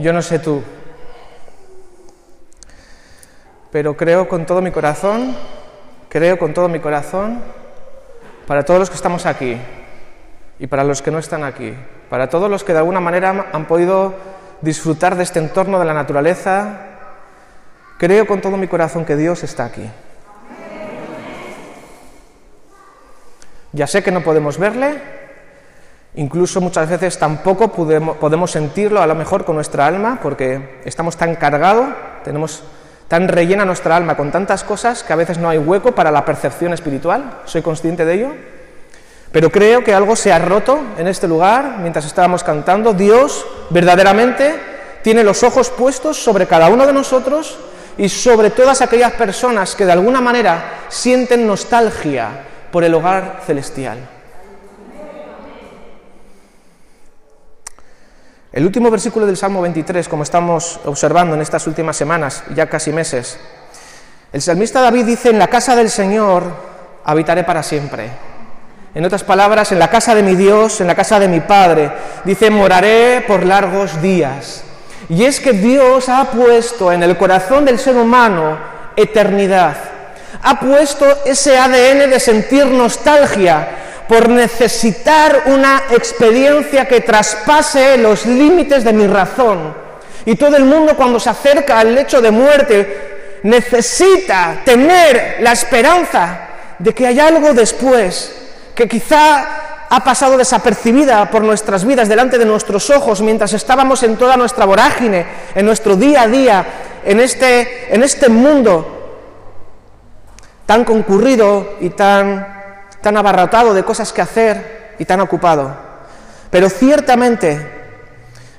Yo no sé tú, pero creo con todo mi corazón, creo con todo mi corazón, para todos los que estamos aquí y para los que no están aquí, para todos los que de alguna manera han podido disfrutar de este entorno de la naturaleza, creo con todo mi corazón que Dios está aquí. Ya sé que no podemos verle, incluso muchas veces tampoco podemos, sentirlo a lo mejor con nuestra alma, porque estamos tan cargados, tenemos tan rellena nuestra alma con tantas cosas que a veces no hay hueco para la percepción espiritual, soy consciente de ello, pero creo que algo se ha roto en este lugar mientras estábamos cantando. Dios verdaderamente tiene los ojos puestos sobre cada uno de nosotros y sobre todas aquellas personas que de alguna manera sienten nostalgia por el hogar celestial. El último versículo del Salmo 23, como estamos observando en estas últimas semanas, ya casi meses, el salmista David dice, en la casa del Señor habitaré para siempre. En otras palabras, en la casa de mi Dios, en la casa de mi Padre, dice, moraré por largos días. Y es que Dios ha puesto en el corazón del ser humano eternidad. Ha puesto ese ADN de sentir nostalgia por necesitar una experiencia que traspase los límites de mi razón. Y todo el mundo cuando se acerca al lecho de muerte necesita tener la esperanza de que hay algo después, que quizá ha pasado desapercibida por nuestras vidas delante de nuestros ojos mientras estábamos en toda nuestra vorágine, en nuestro día a día, en este, en este mundo tan concurrido y tan tan abarrotado de cosas que hacer y tan ocupado. Pero ciertamente,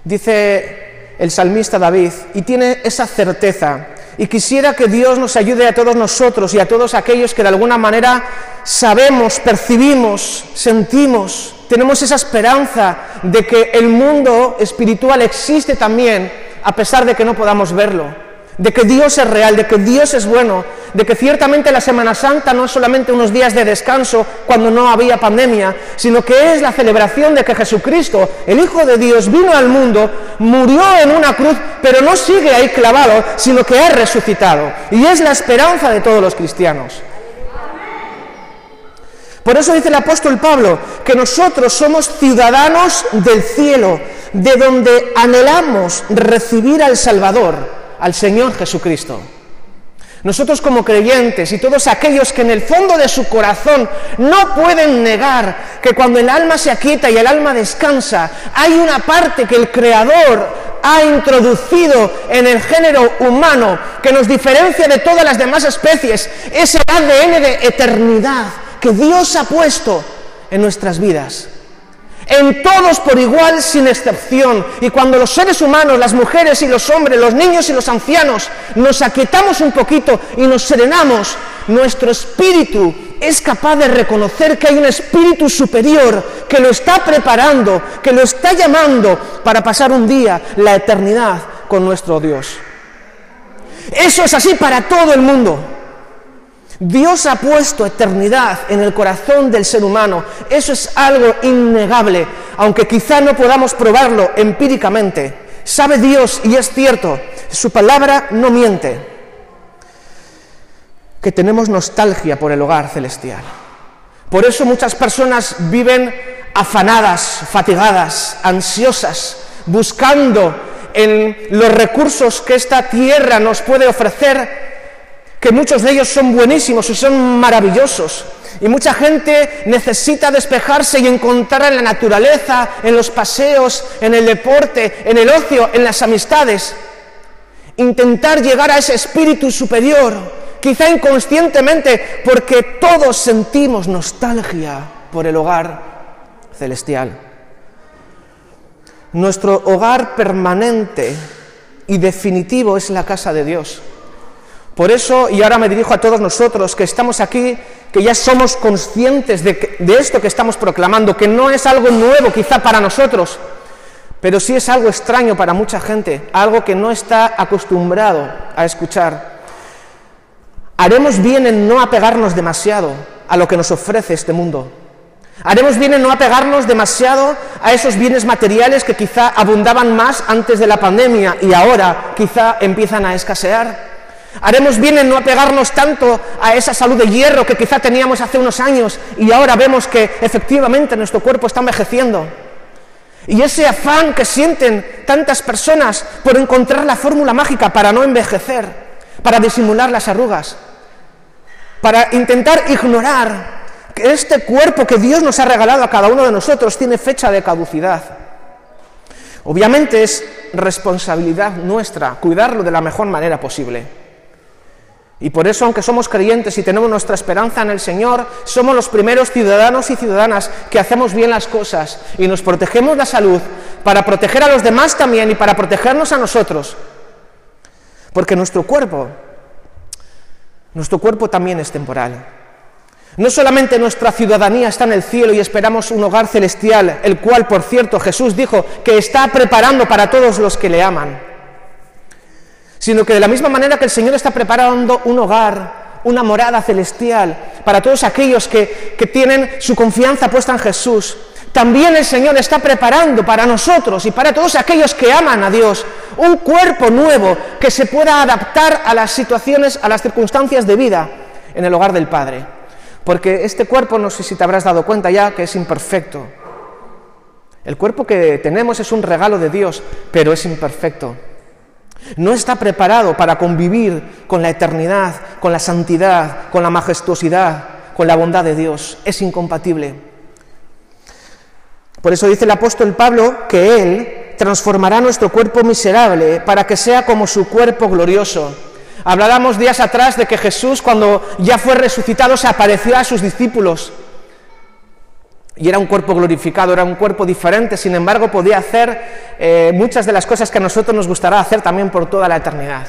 dice el salmista David, y tiene esa certeza, y quisiera que Dios nos ayude a todos nosotros y a todos aquellos que de alguna manera sabemos, percibimos, sentimos, tenemos esa esperanza de que el mundo espiritual existe también, a pesar de que no podamos verlo de que Dios es real, de que Dios es bueno, de que ciertamente la Semana Santa no es solamente unos días de descanso cuando no había pandemia, sino que es la celebración de que Jesucristo, el Hijo de Dios, vino al mundo, murió en una cruz, pero no sigue ahí clavado, sino que ha resucitado. Y es la esperanza de todos los cristianos. Por eso dice el apóstol Pablo que nosotros somos ciudadanos del cielo, de donde anhelamos recibir al Salvador al Señor Jesucristo. Nosotros como creyentes y todos aquellos que en el fondo de su corazón no pueden negar que cuando el alma se aquieta y el alma descansa, hay una parte que el Creador ha introducido en el género humano que nos diferencia de todas las demás especies, ese ADN de eternidad que Dios ha puesto en nuestras vidas en todos por igual sin excepción. Y cuando los seres humanos, las mujeres y los hombres, los niños y los ancianos, nos aquietamos un poquito y nos serenamos, nuestro espíritu es capaz de reconocer que hay un espíritu superior que lo está preparando, que lo está llamando para pasar un día, la eternidad, con nuestro Dios. Eso es así para todo el mundo. Dios ha puesto eternidad en el corazón del ser humano. Eso es algo innegable, aunque quizá no podamos probarlo empíricamente. Sabe Dios, y es cierto, su palabra no miente, que tenemos nostalgia por el hogar celestial. Por eso muchas personas viven afanadas, fatigadas, ansiosas, buscando en los recursos que esta tierra nos puede ofrecer que muchos de ellos son buenísimos y son maravillosos. Y mucha gente necesita despejarse y encontrar en la naturaleza, en los paseos, en el deporte, en el ocio, en las amistades. Intentar llegar a ese espíritu superior, quizá inconscientemente, porque todos sentimos nostalgia por el hogar celestial. Nuestro hogar permanente y definitivo es la casa de Dios. Por eso, y ahora me dirijo a todos nosotros que estamos aquí, que ya somos conscientes de, esto que estamos proclamando, que no es algo nuevo quizá para nosotros, pero sí es algo extraño para mucha gente, algo que no está acostumbrado a escuchar. Haremos bien en no apegarnos demasiado a lo que nos ofrece este mundo. Haremos bien en no apegarnos demasiado a esos bienes materiales que quizá abundaban más antes de la pandemia y ahora quizá empiezan a escasear. Haremos bien en no apegarnos tanto a esa salud de hierro que quizá teníamos hace unos años y ahora vemos que efectivamente nuestro cuerpo está envejeciendo. Y ese afán que sienten tantas personas por encontrar la fórmula mágica para no envejecer, para disimular las arrugas, para intentar ignorar que este cuerpo que Dios nos ha regalado a cada uno de nosotros tiene fecha de caducidad. Obviamente es responsabilidad nuestra cuidarlo de la mejor manera posible. Y por eso, aunque somos creyentes y tenemos nuestra esperanza en el Señor, somos los primeros ciudadanos y ciudadanas que hacemos bien las cosas y nos protegemos la salud para proteger a los demás también y para protegernos a nosotros. Porque nuestro cuerpo, nuestro cuerpo también es temporal. No solamente nuestra ciudadanía está en el cielo y esperamos un hogar celestial, el cual, por cierto, Jesús dijo que está preparando para todos los que le aman sino que de la misma manera que el Señor está preparando un hogar, una morada celestial para todos aquellos que, tienen su confianza puesta en Jesús, también el Señor está preparando para nosotros y para todos aquellos que aman a Dios un cuerpo nuevo que se pueda adaptar a las situaciones, a las circunstancias de vida en el hogar del Padre. Porque este cuerpo, no sé si te habrás dado cuenta ya, que es imperfecto. El cuerpo que tenemos es un regalo de Dios, pero es imperfecto. No está preparado para convivir con la eternidad, con la santidad, con la majestuosidad, con la bondad de Dios. Es incompatible. Por eso dice el apóstol Pablo que Él transformará nuestro cuerpo miserable para que sea como su cuerpo glorioso. Hablábamos días atrás de que Jesús, cuando ya fue resucitado, se apareció a sus discípulos y era un cuerpo glorificado, era un cuerpo diferente, sin embargo podía hacer eh, muchas de las cosas que a nosotros nos gustará hacer también por toda la eternidad.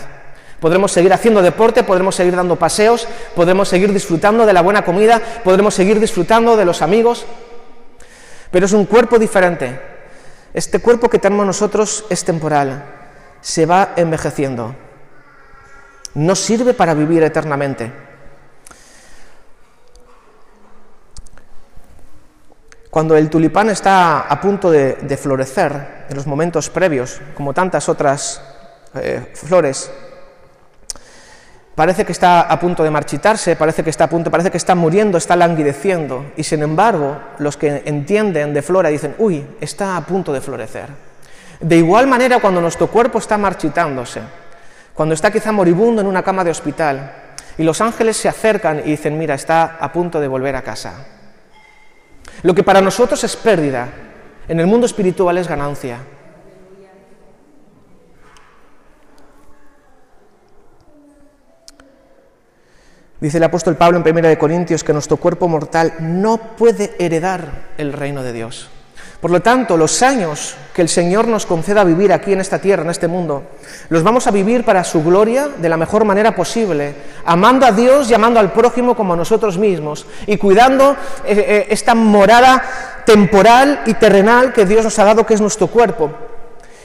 Podremos seguir haciendo deporte, podremos seguir dando paseos, podremos seguir disfrutando de la buena comida, podremos seguir disfrutando de los amigos, pero es un cuerpo diferente. Este cuerpo que tenemos nosotros es temporal, se va envejeciendo, no sirve para vivir eternamente. Cuando el tulipán está a punto de, florecer, en los momentos previos, como tantas otras eh, flores, parece que está a punto de marchitarse, parece que está a punto, parece que está muriendo, está languideciendo, y sin embargo, los que entienden de flora dicen, uy, está a punto de florecer. De igual manera, cuando nuestro cuerpo está marchitándose, cuando está quizá moribundo en una cama de hospital, y los ángeles se acercan y dicen, mira, está a punto de volver a casa. Lo que para nosotros es pérdida, en el mundo espiritual es ganancia. Dice el apóstol Pablo en 1 Corintios que nuestro cuerpo mortal no puede heredar el reino de Dios. Por lo tanto, los años que el Señor nos conceda vivir aquí en esta tierra, en este mundo, los vamos a vivir para su gloria de la mejor manera posible, amando a Dios y amando al prójimo como a nosotros mismos y cuidando eh, eh, esta morada temporal y terrenal que Dios nos ha dado, que es nuestro cuerpo,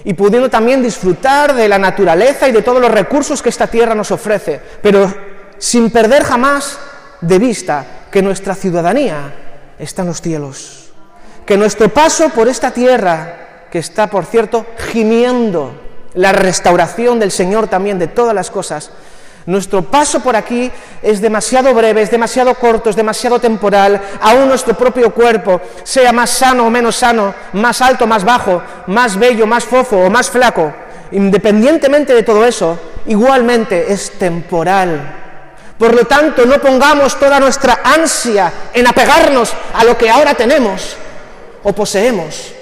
y pudiendo también disfrutar de la naturaleza y de todos los recursos que esta tierra nos ofrece, pero sin perder jamás de vista que nuestra ciudadanía está en los cielos que nuestro paso por esta tierra, que está, por cierto, gimiendo la restauración del Señor también de todas las cosas, nuestro paso por aquí es demasiado breve, es demasiado corto, es demasiado temporal. Aún nuestro propio cuerpo, sea más sano o menos sano, más alto, más bajo, más bello, más fofo o más flaco, independientemente de todo eso, igualmente es temporal. Por lo tanto, no pongamos toda nuestra ansia en apegarnos a lo que ahora tenemos, o poseemos,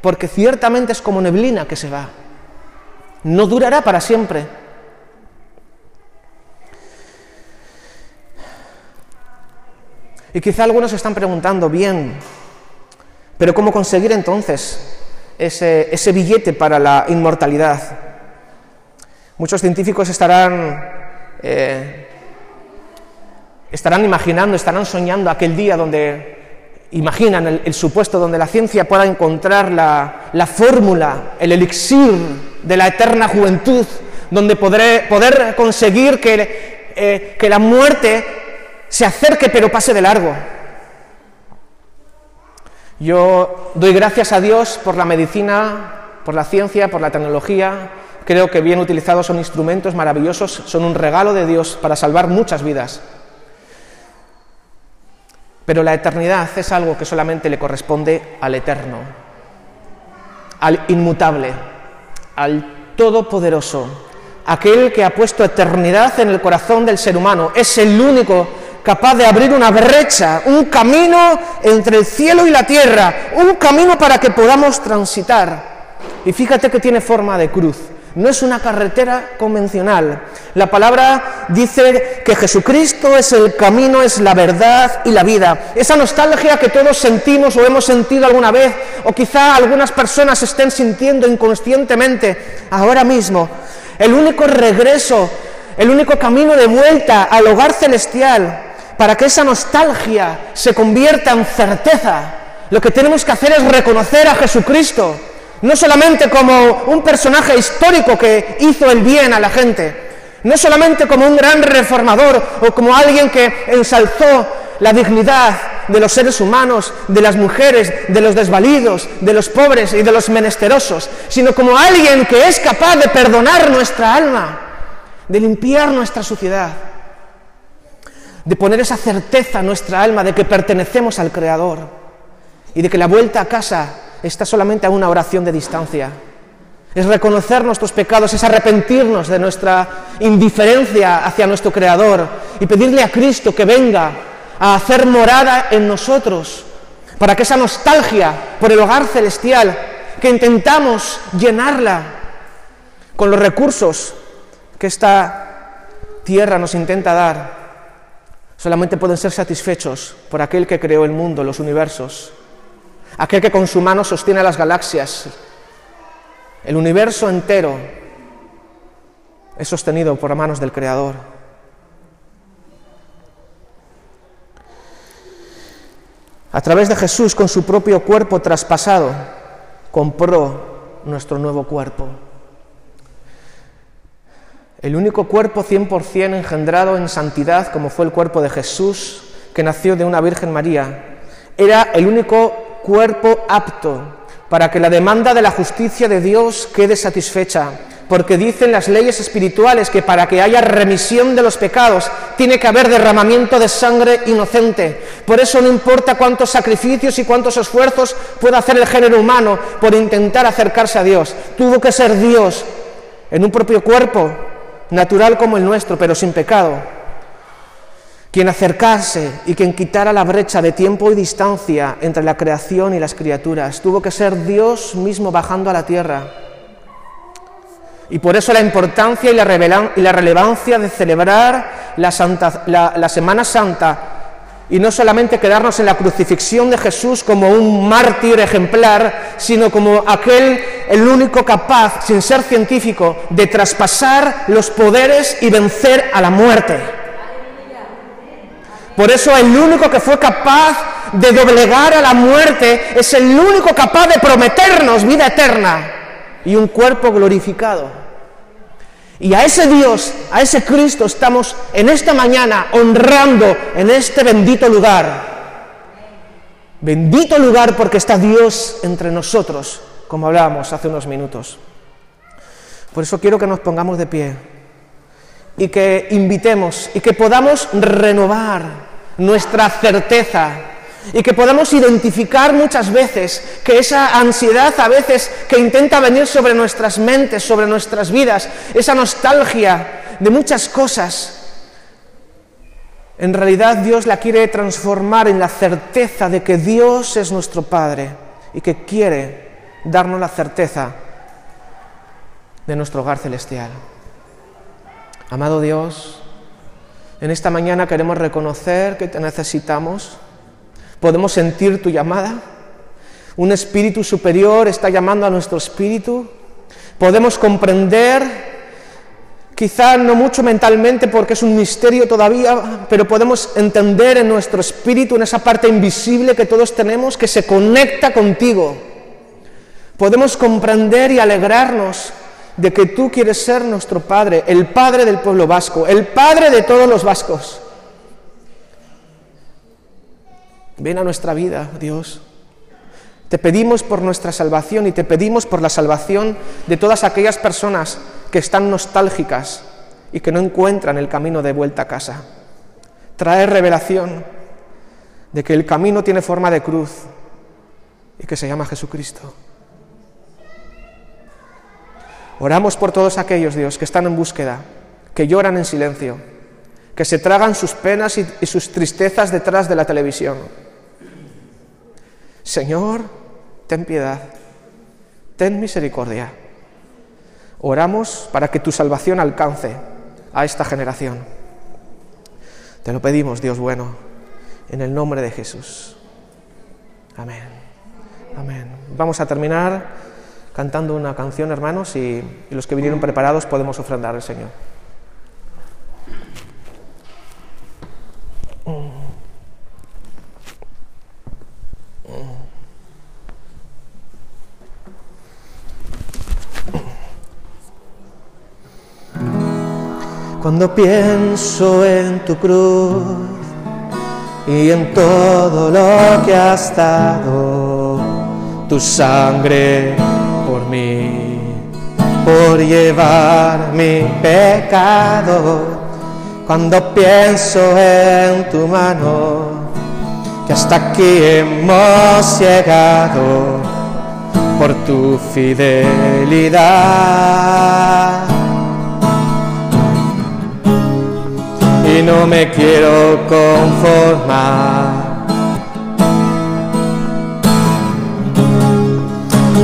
porque ciertamente es como neblina que se va. No durará para siempre. Y quizá algunos están preguntando, bien, pero ¿cómo conseguir entonces ese, ese billete para la inmortalidad? Muchos científicos estarán, eh, estarán imaginando, estarán soñando aquel día donde imaginan el, supuesto donde la ciencia pueda encontrar la, fórmula, el elixir de la eterna juventud, donde podré, poder conseguir que, eh, que la muerte se acerque pero pase de largo. Yo doy gracias a Dios por la medicina, por la ciencia, por la tecnología. Creo que bien utilizados son instrumentos maravillosos, son un regalo de Dios para salvar muchas vidas. Pero la eternidad es algo que solamente le corresponde al eterno, al inmutable, al todopoderoso, aquel que ha puesto eternidad en el corazón del ser humano. Es el único capaz de abrir una brecha, un camino entre el cielo y la tierra, un camino para que podamos transitar. Y fíjate que tiene forma de cruz. No es una carretera convencional. La palabra dice que Jesucristo es el camino, es la verdad y la vida. Esa nostalgia que todos sentimos o hemos sentido alguna vez, o quizá algunas personas estén sintiendo inconscientemente ahora mismo. El único regreso, el único camino de vuelta al hogar celestial para que esa nostalgia se convierta en certeza, lo que tenemos que hacer es reconocer a Jesucristo, no solamente como un personaje histórico que hizo el bien a la gente, no solamente como un gran reformador o como alguien que ensalzó la dignidad de los seres humanos, de las mujeres, de los desvalidos, de los pobres y de los menesterosos, sino como alguien que es capaz de perdonar nuestra alma, de limpiar nuestra suciedad de poner esa certeza en nuestra alma de que pertenecemos al Creador y de que la vuelta a casa está solamente a una oración de distancia. Es reconocer nuestros pecados, es arrepentirnos de nuestra indiferencia hacia nuestro Creador y pedirle a Cristo que venga a hacer morada en nosotros, para que esa nostalgia por el hogar celestial, que intentamos llenarla con los recursos que esta tierra nos intenta dar, solamente pueden ser satisfechos por aquel que creó el mundo, los universos, aquel que con su mano sostiene las galaxias. El universo entero es sostenido por manos del Creador. A través de Jesús, con su propio cuerpo traspasado, compró nuestro nuevo cuerpo. El único cuerpo 100% engendrado en santidad, como fue el cuerpo de Jesús, que nació de una Virgen María, era el único cuerpo apto para que la demanda de la justicia de Dios quede satisfecha, porque dicen las leyes espirituales que para que haya remisión de los pecados tiene que haber derramamiento de sangre inocente. Por eso no importa cuántos sacrificios y cuántos esfuerzos pueda hacer el género humano por intentar acercarse a Dios, tuvo que ser Dios en un propio cuerpo natural como el nuestro, pero sin pecado, quien acercase y quien quitara la brecha de tiempo y distancia entre la creación y las criaturas. Tuvo que ser Dios mismo bajando a la tierra. Y por eso la importancia y la, relevancia de celebrar la, la Semana Santa y no solamente quedarnos en la crucifixión de Jesús como un mártir ejemplar, sino como aquel, el único capaz, sin ser científico, de traspasar los poderes y vencer a la muerte. Por eso el único que fue capaz de doblegar a la muerte es el único capaz de prometernos vida eterna y un cuerpo glorificado. Y a ese Dios, a ese Cristo estamos en esta mañana honrando en este bendito lugar. Bendito lugar porque está Dios entre nosotros, como hablábamos hace unos minutos. Por eso quiero que nos pongamos de pie y que invitemos y que podamos renovar nuestra certeza y que podamos identificar muchas veces que esa ansiedad a veces que intenta venir sobre nuestras mentes, sobre nuestras vidas, esa nostalgia de muchas cosas, en realidad Dios la quiere transformar en la certeza de que Dios es nuestro Padre y que quiere darnos la certeza de nuestro hogar celestial. Amado Dios, en esta mañana queremos reconocer que te necesitamos Podemos sentir tu llamada. Un espíritu superior está llamando a nuestro espíritu. Podemos comprender, quizá no mucho mentalmente porque es un misterio todavía, pero podemos entender en nuestro espíritu, en esa parte invisible que todos tenemos, que se conecta contigo. Podemos comprender y alegrarnos de que tú quieres ser nuestro Padre, el Padre del pueblo vasco, el Padre de todos los vascos. Ven a nuestra vida, Dios. Te pedimos por nuestra salvación y te pedimos por la salvación de todas aquellas personas que están nostálgicas y que no encuentran el camino de vuelta a casa. Trae revelación de que el camino tiene forma de cruz y que se llama Jesucristo. Oramos por todos aquellos, Dios, que están en búsqueda, que lloran en silencio, que se tragan sus penas y, sus tristezas detrás de la televisión. Señor, ten piedad, ten misericordia. Oramos para que tu salvación alcance a esta generación. Te lo pedimos, Dios bueno, en el nombre de Jesús. Amén. Amén. Vamos a terminar cantando una canción, hermanos, y, los que vinieron preparados podemos ofrendar al Señor. Cuando pienso en tu cruz y en todo lo que has dado, tu sangre por llevar mi pecado. Cuando pienso en tu mano, que hasta aquí hemos llegado por tu fidelidad. y no me quiero conformar.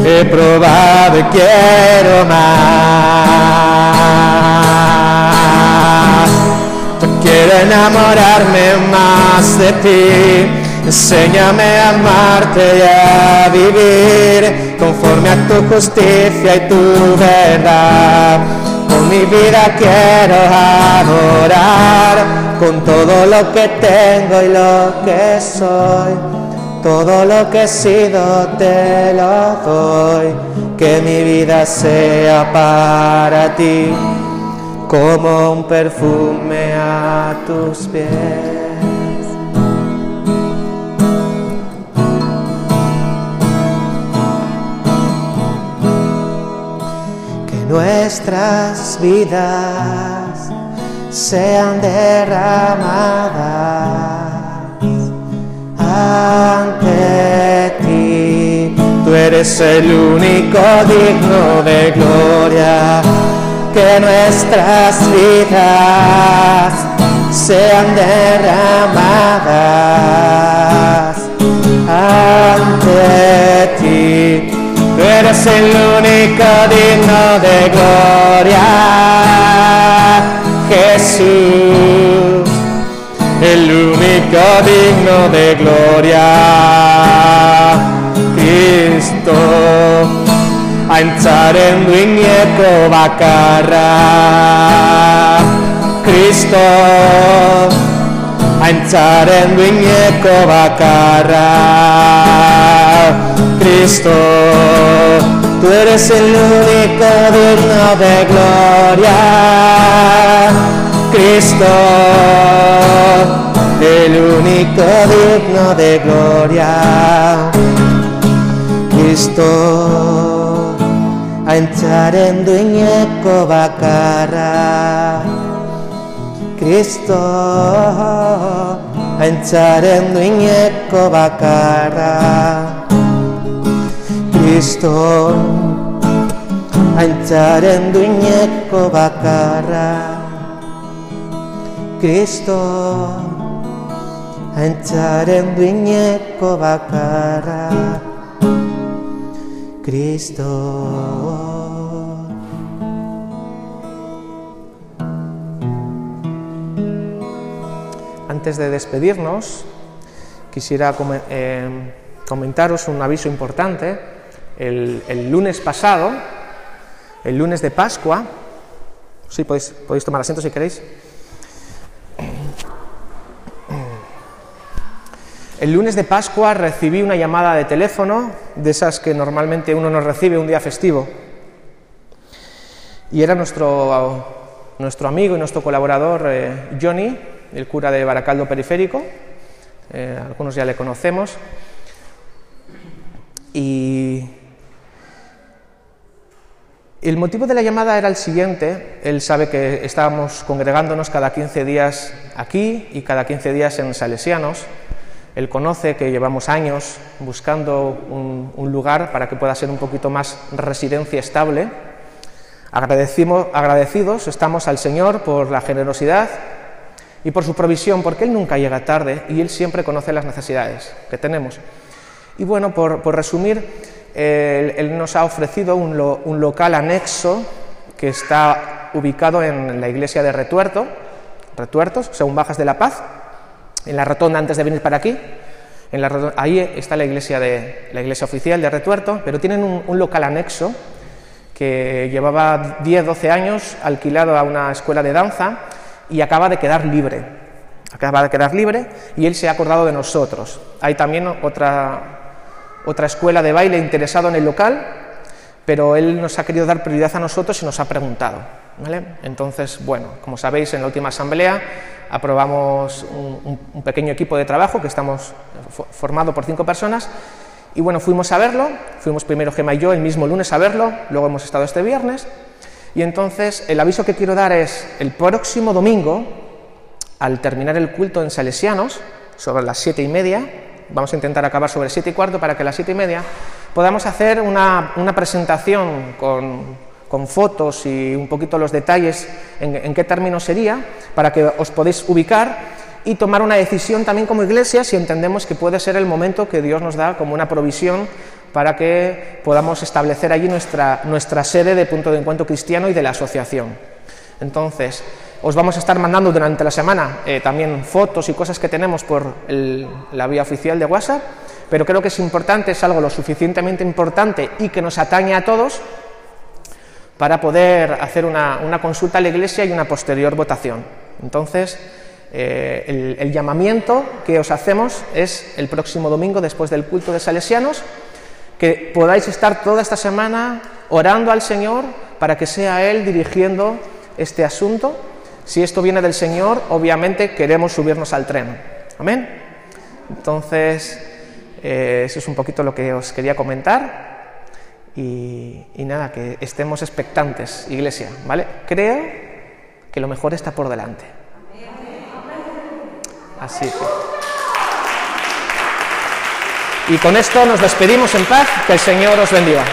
He probado y quiero más. Quiero enamorarme más de ti. Enséñame a amarte y a vivir conforme a tu justicia y tu verdad. Con mi vida quiero adorar, con todo lo que tengo y lo que soy, todo lo que he sido te lo doy, que mi vida sea para ti, como un perfume a tus pies. nuestras vidas sean derramadas ante ti. Tú eres el único digno de gloria. Que nuestras vidas sean derramadas ante ti Tú eres el único digno de gloria, Jesús, el único digno de gloria, Cristo. Aintzaren duineko bakarra Kristo Aintzaren duineko bakarra Cristo, tú eres el único digno de gloria. Cristo, el único digno de gloria. Cristo, aintzaren duineko bakarra. Cristo, aintzaren duineko bakarra. Kristo Aintzaren duineko bakarra Bakarra Kristo Antes de despedirnos, quisiera eh, comentaros un aviso importante el, lunes pasado, el lunes de Pascua, sí, podéis tomar asiento si queréis. El lunes de Pascua recibí una llamada de teléfono, de esas que normalmente uno no recibe un día festivo. Y era nuestro, nuestro amigo y nuestro colaborador eh, Johnny, el cura de Baracaldo Periférico, eh, algunos ya le conocemos, Y el motivo de la llamada era el siguiente. Él sabe que estábamos congregándonos cada 15 días aquí y cada 15 días en Salesianos. Él conoce que llevamos años buscando un, lugar para que pueda ser un poquito más residencia estable. Agradecimos, agradecidos estamos al Señor por la generosidad y por su provisión, porque Él nunca llega tarde y Él siempre conoce las necesidades que tenemos. Y bueno, por, resumir, él, nos ha ofrecido un, local anexo que está ubicado en la iglesia de Retuerto, Retuertos, según Bajas de la Paz, en la rotonda antes de venir para aquí. Ahí está la iglesia, oficial de Retuerto, pero tienen un, local anexo que llevaba 10, 12 años alquilado a una escuela de danza y acaba de quedar libre. Acaba de quedar libre y él se ha acordado de nosotros. Hay también otra, otra escuela de baile interesado en el local, pero él nos ha querido dar prioridad a nosotros y nos ha preguntado. Entonces, bueno, como sabéis, en la última asamblea aprobamos un, pequeño equipo de trabajo que estamos formado por cinco personas y bueno, fuimos a verlo, fuimos primero Gema y yo el mismo lunes a verlo, luego hemos estado este viernes y entonces el aviso que quiero dar es el próximo domingo, al terminar el culto en Salesianos, sobre las siete y media, vamos a intentar acabar sobre siete y cuarto para que a las siete y media podamos hacer una, presentación con, fotos y un poquito los detalles en, qué término sería, para que os podéis ubicar y tomar una decisión también como iglesia si entendemos que puede ser el momento que Dios nos da como una provisión para que podamos establecer allí nuestra, nuestra sede de punto de encuentro cristiano y de la asociación. Entonces, os vamos a estar mandando durante la semana eh, también fotos y cosas que tenemos por la vía oficial de WhatsApp, pero creo que es importante, es algo lo suficientemente importante y que nos atañe a todos para poder hacer una, consulta a la Iglesia y una posterior votación. Entonces, eh, el, llamamiento que os hacemos es el próximo domingo, después del culto de Salesianos, que podáis estar toda esta semana orando al Señor para que sea Él dirigiendo este asunto si esto viene del Señor, obviamente queremos subirnos al tren. Amén. Entonces, eh, eso es un poquito lo que os quería comentar. Y, nada, que estemos expectantes, iglesia, ¿vale? Creo que lo mejor está por delante. Así que. Y con esto nos despedimos en paz, que el Señor os bendiga.